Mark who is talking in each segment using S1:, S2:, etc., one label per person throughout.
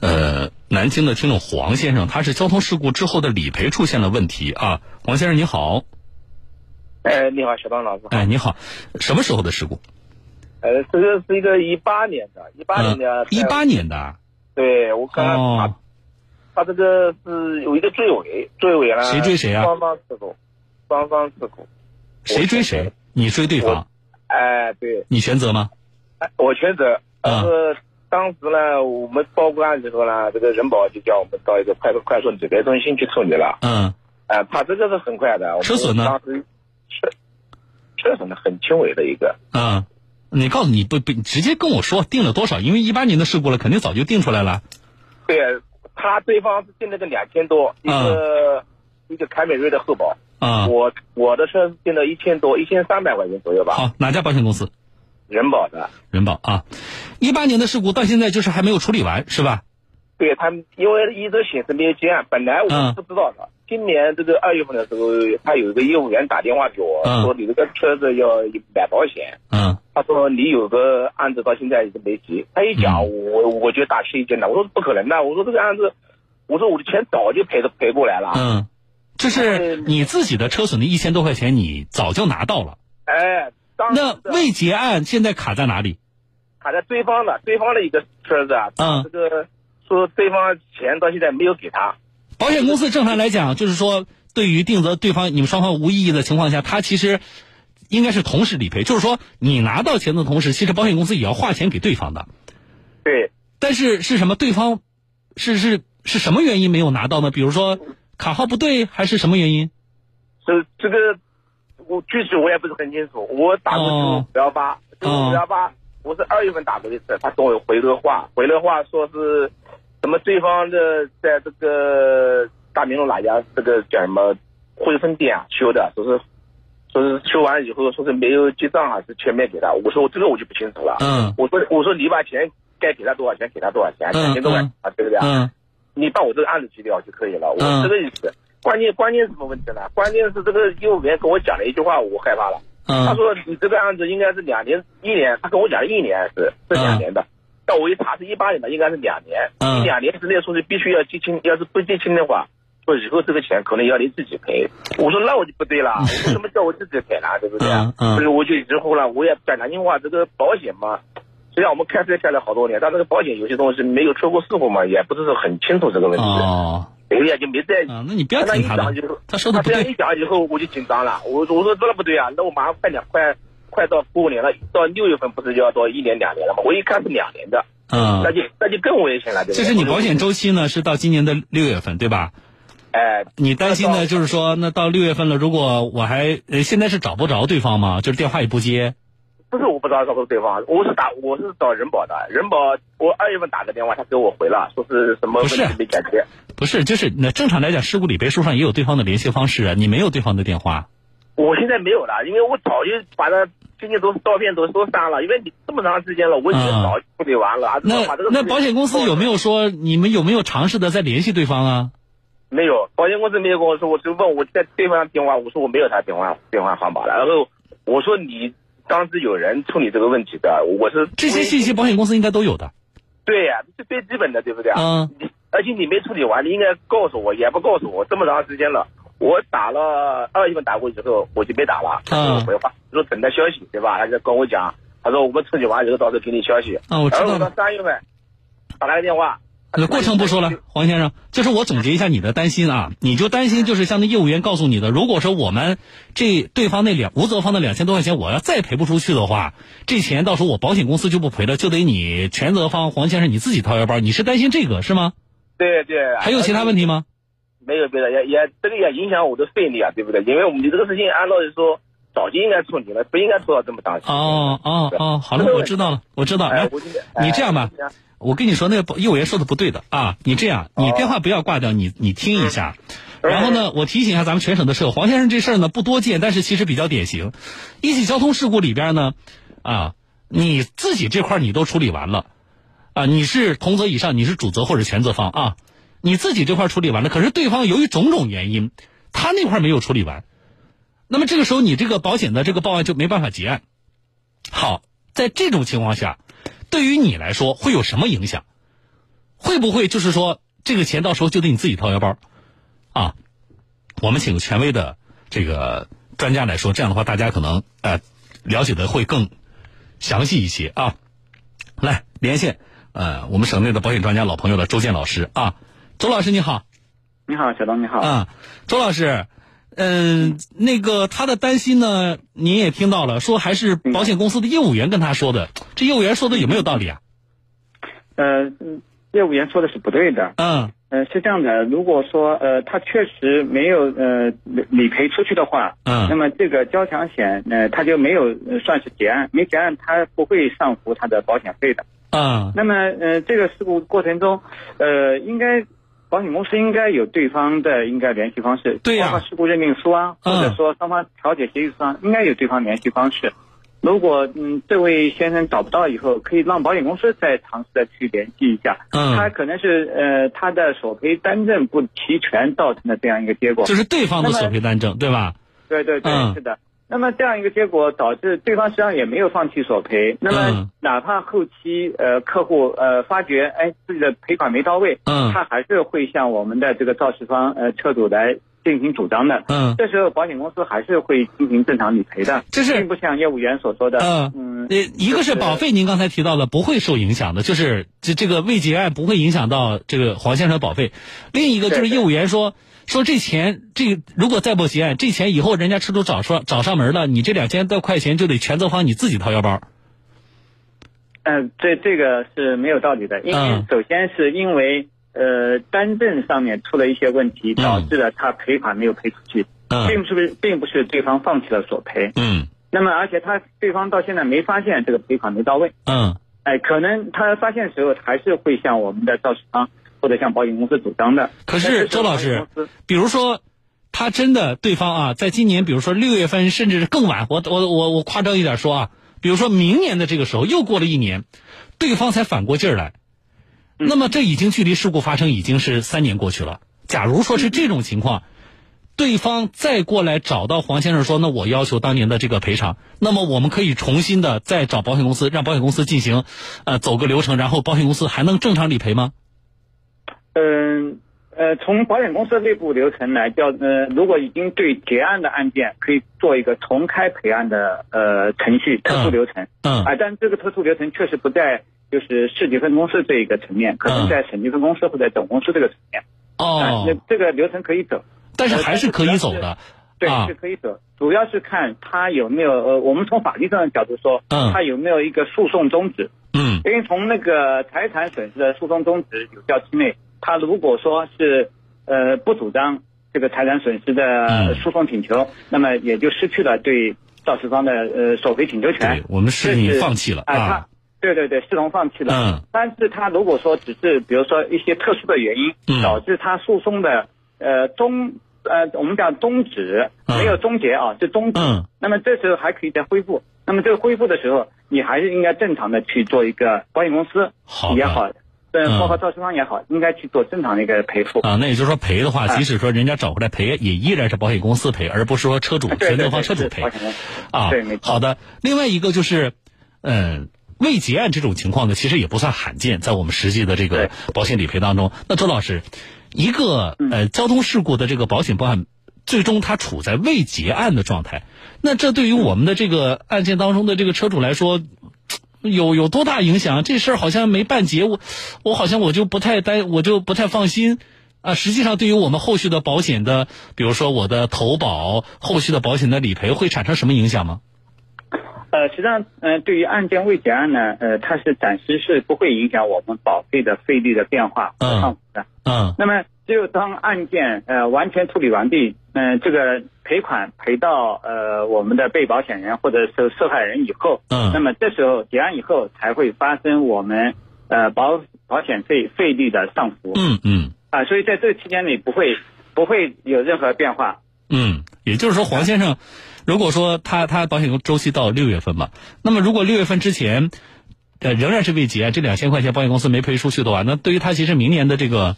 S1: 呃，南京的听众黄先生，他是交通事故之后的理赔出现了问题啊。黄先生你好，
S2: 哎，你好，小张老师。
S1: 哎，你好，什么时候的事故？
S2: 呃，这个是一个一八年的，一八年的。
S1: 一八年的。
S2: 对，我刚刚他他这个是有一个追尾，追尾了。
S1: 谁追谁啊？
S2: 双方事故，双方事故。
S1: 谁追谁？你追对方？
S2: 哎，对。
S1: 你全责吗？
S2: 哎，我全责。
S1: 啊。
S2: 当时呢，我们报过案之后呢，这个人保就叫我们到一个快快速理赔中心去处理了。
S1: 嗯。
S2: 哎，他这个是很快的。
S1: 车损呢？
S2: 当时车车损的很轻微的一个。
S1: 嗯，你告诉你不不直接跟我说定了多少？因为一八年的事故了，肯定早就定出来了。
S2: 对他对方是定了个两千多，一个一个凯美瑞的后保。
S1: 啊。
S2: 我我的车定了一千多，一千三百块钱左右吧。
S1: 好，哪家保险公司？
S2: 人保的。
S1: 人保啊，一八年的事故到现在就是还没有处理完，是吧？
S2: 对他，因为一直显示没有结案，本来我是不知道的。今年这个二月份的时候，他有一个业务员打电话给我说：“你这个车子要买保险。”
S1: 嗯。
S2: 他说：“你有个案子到现在一直没结。”他一讲，我我就大吃一惊了。我说：“不可能的！我说这个案子，我说我的钱早就赔的赔过来了。”
S1: 嗯，就是你自己的车损的一千多块钱，你早就拿到了。
S2: 哎。
S1: 那未结案现在卡在哪里？
S2: 卡在对方的，对方的一个车子啊。嗯。这个说对方钱到现在没有给他。
S1: 保险公司正常来讲，就是说，对于定责对方你们双方无异议的情况下，他其实应该是同时理赔。就是说，你拿到钱的同时，其实保险公司也要划钱给对方的。
S2: 对。
S1: 但是是什么？对方是是是什么原因没有拿到呢？比如说卡号不对，还是什么原因？
S2: 是这个。我具体我也不是很清楚，我打过九五幺八，九五幺八，我是二月份打过一次，他跟我回了话，回了话说是，什么对方的在这个大明路哪家这个叫什么汇丰店啊修的，说是说是修完以后说是没有结账还是全面给他，我说我这个我就不清楚了，
S1: 嗯，
S2: 我说我说你把钱该给他多少钱给他多少钱，两千多块啊对不对啊？
S1: 嗯，
S2: 你把我这个案子结掉就可以了，我这个意思。关键关键是什么问题呢？关键是这个业务员跟我讲了一句话，我害怕了。他说你这个案子应该是两年一年，他跟我讲一年是是两年的，但我一查是一八年的，应该是两年。
S1: 嗯。
S2: 两年之内说是必须要结清，要是不结清的话，说以后这个钱可能要你自己赔。我说那我就不对了，为什么叫我自己赔呢？对不对？
S1: 嗯。
S2: 所以我就之后呢，我也讲南京话，这个保险嘛，虽然我们开车开了好多年，但这个保险有些东西没有出过事故嘛，也不是很清楚这个问题。
S1: 哦。
S2: 我也就没在意
S1: 啊，那你不要听他的。
S2: 他
S1: 说的不对。
S2: 他这样一讲以后，我就紧张了。我我说这不对啊，那我马上快两快快到过年了，到六月份不是就要到一年两年了吗？我一看是两年的，
S1: 嗯，
S2: 那就那就更危险了。
S1: 这是你保险周期呢，是到今年的六月份，对吧？
S2: 哎，
S1: 你担心的就是说，那到六月份了，如果我还呃现在是找不着对方吗？就是电话也不接。
S2: 不是我不知道是不是对方，我是打我是找人保的，人保我二月份打的电话，他给我回了，说是什么问题没解决。
S1: 不是，就是那正常来讲，事故理赔书上也有对方的联系方式啊，你没有对方的电话。
S2: 我现在没有了，因为我早就把他这些都照片都都删了，因为你这么长时间了，我已经早处理完了。
S1: 那那保险公司有没有说你们有没有尝试的再联系对方啊？
S2: 没有，保险公司没有跟我说，我就问我在对方电话，我说我没有他电话电话号码了，然后我说你。当时有人处理这个问题的，我是
S1: 这些信息，保险公司应该都有的。
S2: 对呀，是最基本的，对不对
S1: 啊？
S2: 而且你没处理完，你应该告诉我，也不告诉我，这么长时间了，我打了二月份打过之后，我就没打了。嗯。回话说等待消息，对吧？他就跟我讲，他说我们处理完以后，到时候给你消息。
S1: 啊，我知道。然
S2: 后到三月份打了个电话。
S1: 那过程不说了，黄先生，就是我总结一下你的担心啊，你就担心就是像那业务员告诉你的，如果说我们这对方那两无责方的两千多块钱，我要再赔不出去的话，这钱到时候我保险公司就不赔了，就得你全责方黄先生你自己掏腰包，你是担心这个是吗？
S2: 对对。
S1: 还有其他问题吗？
S2: 没有别的，也也这个也影响我的费力啊，对不对？因为我们这个事情按道理说早就应该处理了，不应该拖到这么长时间。
S1: 哦哦哦，好了，我知道了，我知道。哎，你这样吧。我跟你说，那个业务员说的不对的啊！你这样，你电话不要挂掉，你你听一下。然后呢，我提醒一下咱们全省的车黄先生这事儿呢不多见，但是其实比较典型。一起交通事故里边呢，啊，你自己这块你都处理完了，啊，你是同责以上，你是主责或者全责方啊，你自己这块处理完了，可是对方由于种种原因，他那块没有处理完，那么这个时候你这个保险的这个报案就没办法结案。好，在这种情况下。对于你来说会有什么影响？会不会就是说这个钱到时候就得你自己掏腰包？啊，我们请个权威的这个专家来说，这样的话大家可能呃了解的会更详细一些啊。来连线呃我们省内的保险专家老朋友的周建老师啊，周老师你好。
S3: 你好，小东你好。
S1: 啊，周老师。嗯，那个他的担心呢，您也听到了，说还是保险公司的业务员跟他说的，这业务员说的有没有道理啊？
S3: 呃，业务员说的是不对的。
S1: 嗯。
S3: 呃，是这样的，如果说呃他确实没有呃理赔出去的话，
S1: 嗯，
S3: 那么这个交强险呃他就没有算是结案，没结案他不会上浮他的保险费的。
S1: 嗯。
S3: 那么呃这个事故过程中，呃应该。保险公司应该有对方的应该联系方式，
S1: 对
S3: 包括事故认定书啊，或者说双方调解协议书啊，应该有对方联系方式。如果嗯这位先生找不到以后，可以让保险公司再尝试的去联系一下。
S1: 嗯，
S3: 他可能是呃他的索赔单证不齐全造成的这样一个结果。
S1: 就是对方的索赔单证，对吧？
S3: 对对对，是的。那么这样一个结果导致对方实际上也没有放弃索赔。那么哪怕后期呃客户呃发觉哎自己的赔款没到位，
S1: 嗯，
S3: 他还是会向我们的这个肇事方呃车主来进行主张的。
S1: 嗯，
S3: 这时候保险公司还是会进行正常理赔的。
S1: 这是
S3: 并不像业务员所说的。嗯嗯，
S1: 一个是保费，您刚才提到了不会受影响的，就是这这个未结案不会影响到这个黄先生的保费。另一个就是业务员说。说这钱，这如果再不结案，这钱以后人家车主找上找上门了，你这两千多块钱就得全责方你自己掏腰包。
S3: 嗯，这这个是没有道理的，因为首先是因为呃单证上面出了一些问题，导致了他赔款没有赔出去，并不是并不是对方放弃了索赔。
S1: 嗯。
S3: 那么而且他对方到现在没发现这个赔款没到位。
S1: 嗯。
S3: 哎，可能他发现的时候还是会向我们的肇事方。或者向保险公司主张的，
S1: 可是周老师，比如说，他真的对方啊，在今年，比如说六月份，甚至是更晚，我我我我夸张一点说啊，比如说明年的这个时候，又过了一年，对方才反过劲儿来，那么这已经距离事故发生已经是三年过去了。假如说是这种情况，对方再过来找到黄先生说，那我要求当年的这个赔偿，那么我们可以重新的再找保险公司，让保险公司进行呃走个流程，然后保险公司还能正常理赔吗？
S3: 嗯呃，从保险公司内部流程来叫，呃，如果已经对结案的案件，可以做一个重开赔案的呃程序特殊流程。
S1: 嗯。
S3: 啊，但这个特殊流程确实不在就是市级分公司这一个层面，可能在省级分公司或者总公司这个层面。
S1: 哦。
S3: 那这个流程可以走，
S1: 但是还是可以走的。
S3: 对，是可以走，主要是看他有没有呃，我们从法律上的角度说，
S1: 嗯，
S3: 他有没有一个诉讼终止。
S1: 嗯。
S3: 因为从那个财产损失的诉讼终止有效期内。他如果说是呃不主张这个财产损失的诉讼请求，那么也就失去了对肇事方的呃索赔请求权。
S1: 我们是你放弃了啊？
S3: 对对对，视同放弃了。
S1: 嗯。
S3: 但是他如果说只是比如说一些特殊的原因导致他诉讼的呃终呃我们讲终止没有终结啊，是终止。
S1: 嗯。
S3: 那么这时候还可以再恢复。那么这个恢复的时候，你还是应该正常的去做一个保险公司也好。对，包括肇事方也好，应该去做正常的一个赔付
S1: 啊。那也就是说，赔的话，即使说人家找回来赔，也依然是保险公司赔，而不是说车主全责方车主赔啊。
S3: 对，没错。
S1: 好的，另外一个就是，嗯，未结案这种情况呢，其实也不算罕见，在我们实际的这个保险理赔当中。那周老师，一个呃交通事故的这个保险报案，最终它处在未结案的状态，那这对于我们的这个案件当中的这个车主来说。有有多大影响？这事儿好像没办结，我我好像我就不太担，我就不太放心啊。实际上，对于我们后续的保险的，比如说我的投保，后续的保险的理赔，会产生什么影响吗？
S3: 呃，实际上，嗯，对于案件未结案呢，呃，它是暂时是不会影响我们保费的费率的变化和上浮的。
S1: 嗯。
S3: 那么，只有当案件呃完全处理完毕，嗯，这个赔款赔到呃我们的被保险人或者是受害人以后，
S1: 嗯，
S3: 那么这时候结案以后才会发生我们呃保保险费费率的上浮。
S1: 嗯嗯。
S3: 啊，所以在这个期间内不会不会有任何变化。
S1: 嗯，也就是说，黄先生。如果说他他保险周期到六月份嘛，那么如果六月份之前，呃仍然是未结，这两千块钱保险公司没赔出去的话，那对于他其实明年的这个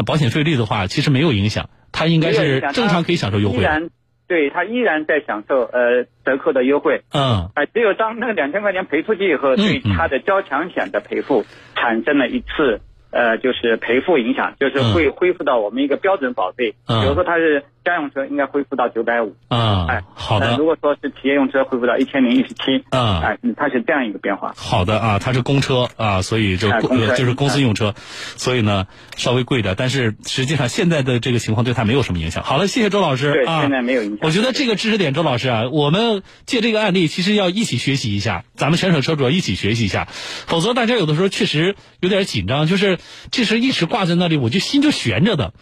S1: 那保险费率的话，其实没有影响，他应该是正常可以享受优惠。
S3: 依然对他依然在享受呃折扣的优惠。
S1: 嗯。
S3: 啊，只有当那个两千块钱赔出去以后，对他的交强险的赔付产生了一次呃，就是赔付影响，就是会恢复到我们一个标准保费。嗯比如说它是家用车，应该恢复到九百五。
S1: 啊，哎，好的。
S3: 如果说是企业用车，恢复到一千零一十七。啊，哎，它是这样一个变化。
S1: 好的啊，它是公车啊，所以就就是公司用车，所以呢稍微贵点，但是实际上现在的这个情况对它没有什么影响。好了，谢谢周老师。
S3: 对，现在没有影响。
S1: 我觉得这个知识点，周老师啊，我们借这个案例，其实要一起学习一下，咱们全省车主要一起学习一下，否则大家有的时候确实有点紧张，就是这事一直挂在那里，我就心就悬着的，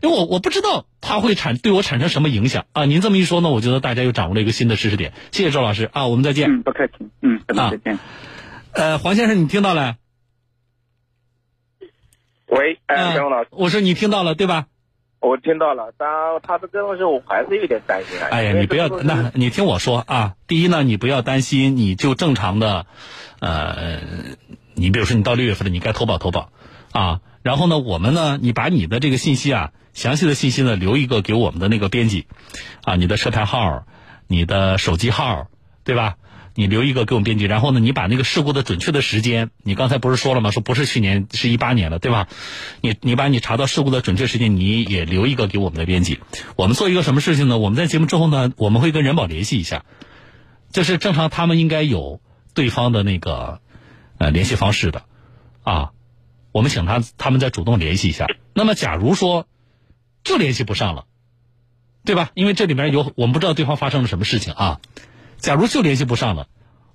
S1: 因为我我不知道它会产对我产生什么影响啊。您这么一说呢，我觉得大家又掌握了一个新的知识点。谢谢周老师啊，我们再见。
S3: 嗯，不客气。嗯，再见。
S1: 呃，黄先生，你听到了？
S2: 喂，哎，张老师，
S1: 我说你听到了对吧？
S2: 我听到了，但他的这个东西我还是有点担心啊。
S1: 哎呀，你不要，那你听我说啊。第一呢，你不要担心，你就正常的，呃，你比如说你到六月份了，你该投保投保，啊，然后呢，我们呢，你把你的这个信息啊，详细的信息呢，留一个给我们的那个编辑，啊，你的车牌号，你的手机号，对吧？你留一个给我们编辑，然后呢，你把那个事故的准确的时间，你刚才不是说了吗？说不是去年，是一八年了，对吧？你你把你查到事故的准确时间，你也留一个给我们的编辑。我们做一个什么事情呢？我们在节目之后呢，我们会跟人保联系一下，就是正常他们应该有对方的那个呃联系方式的啊。我们请他他们再主动联系一下。那么假如说就联系不上了，对吧？因为这里面有我们不知道对方发生了什么事情啊。假如就联系不上了，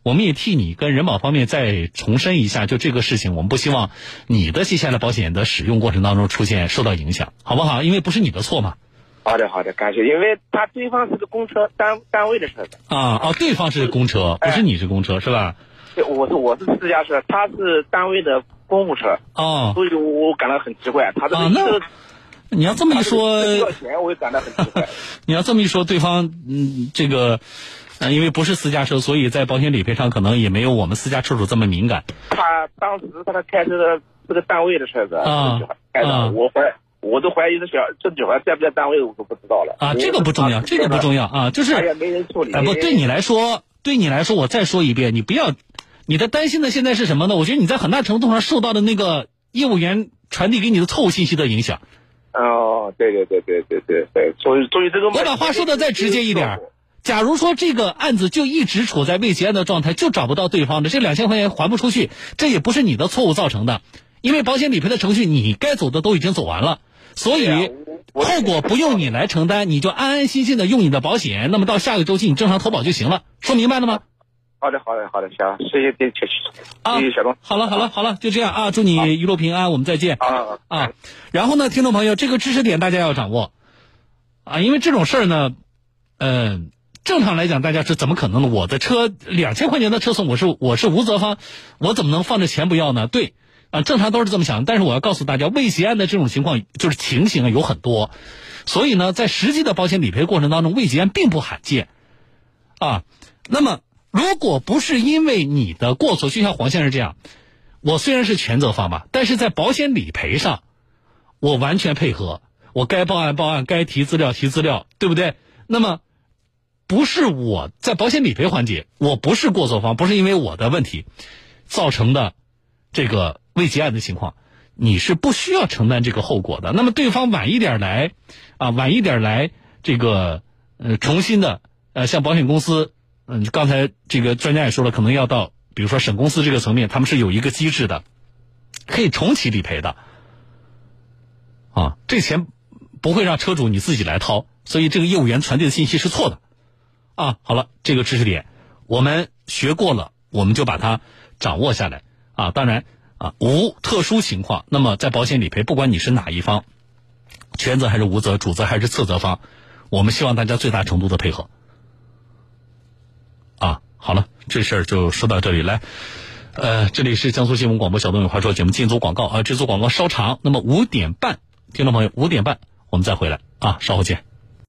S1: 我们也替你跟人保方面再重申一下，就这个事情，我们不希望你的接下来保险的使用过程当中出现受到影响，好不好？因为不是你的错嘛。
S2: 好的，好的，感谢。因为他对方是个公车单单位的车子
S1: 啊，哦，对方是公车，不是你是公车是吧？
S2: 对，我是我是私家车，他是单位的公务车
S1: 哦，
S2: 所以我感到很奇怪，他这个
S1: 那你要这么一说，
S2: 要钱我也感到很奇怪。
S1: 你要这么一说，对方嗯这个。嗯，因为不是私家车，所以在保险理赔上可能也没有我们私家车主这么敏感。
S2: 他当时他开车的这个单位的车子啊，开的，我怀我都怀疑这小这女孩在不在单位，我都不知道了。
S1: 啊，这个不重要，这个不重要啊，就是
S2: 也没人处理。
S1: 不，对你来说，对你来说，我再说一遍，你不要，你的担心的现在是什么呢？我觉得你在很大程度上受到的那个业务员传递给你的错误信息的影响。
S2: 哦，对对对对对对对，所以所以这个。
S1: 我把话说的再直接一点。假如说这个案子就一直处在未结案的状态，就找不到对方的这两千块钱还不出去，这也不是你的错误造成的，因为保险理赔的程序你该走的都已经走完了，所以后果不用你来承担，你就安安心心的用你的保险，那么到下个周期你正常投保就行了，说明白了吗？
S2: 好的，好的，好的，行，谢谢谢谢谢谢小东，
S1: 好了，好了，好了，就这样啊，祝你一路平安，我们再见
S2: 啊
S1: 啊，然后呢，听众朋友，这个知识点大家要掌握啊，因为这种事儿呢，嗯。正常来讲，大家是怎么可能呢？我的车两千块钱的车损，我是我是无责方，我怎么能放着钱不要呢？对，啊，正常都是这么想。但是我要告诉大家，未结案的这种情况，就是情形啊有很多，所以呢，在实际的保险理赔过程当中，未结案并不罕见，啊，那么如果不是因为你的过错，就像黄先生这样，我虽然是全责方吧，但是在保险理赔上，我完全配合，我该报案报案，该提资料提资料，对不对？那么。不是我在保险理赔环节，我不是过错方，不是因为我的问题造成的这个未结案的情况，你是不需要承担这个后果的。那么对方晚一点来，啊，晚一点来，这个呃，重新的呃，向保险公司，嗯，刚才这个专家也说了，可能要到比如说省公司这个层面，他们是有一个机制的，可以重启理赔的，啊，这钱不会让车主你自己来掏，所以这个业务员传递的信息是错的。啊，好了，这个知识点我们学过了，我们就把它掌握下来啊。当然啊，无特殊情况，那么在保险理赔，不管你是哪一方，全责还是无责，主责还是次责方，我们希望大家最大程度的配合。啊，好了，这事儿就说到这里来。呃，这里是江苏新闻广播小东有话说节目，进组广告啊，这组广告稍长，那么五点半，听众朋友五点半我们再回来啊，稍后见。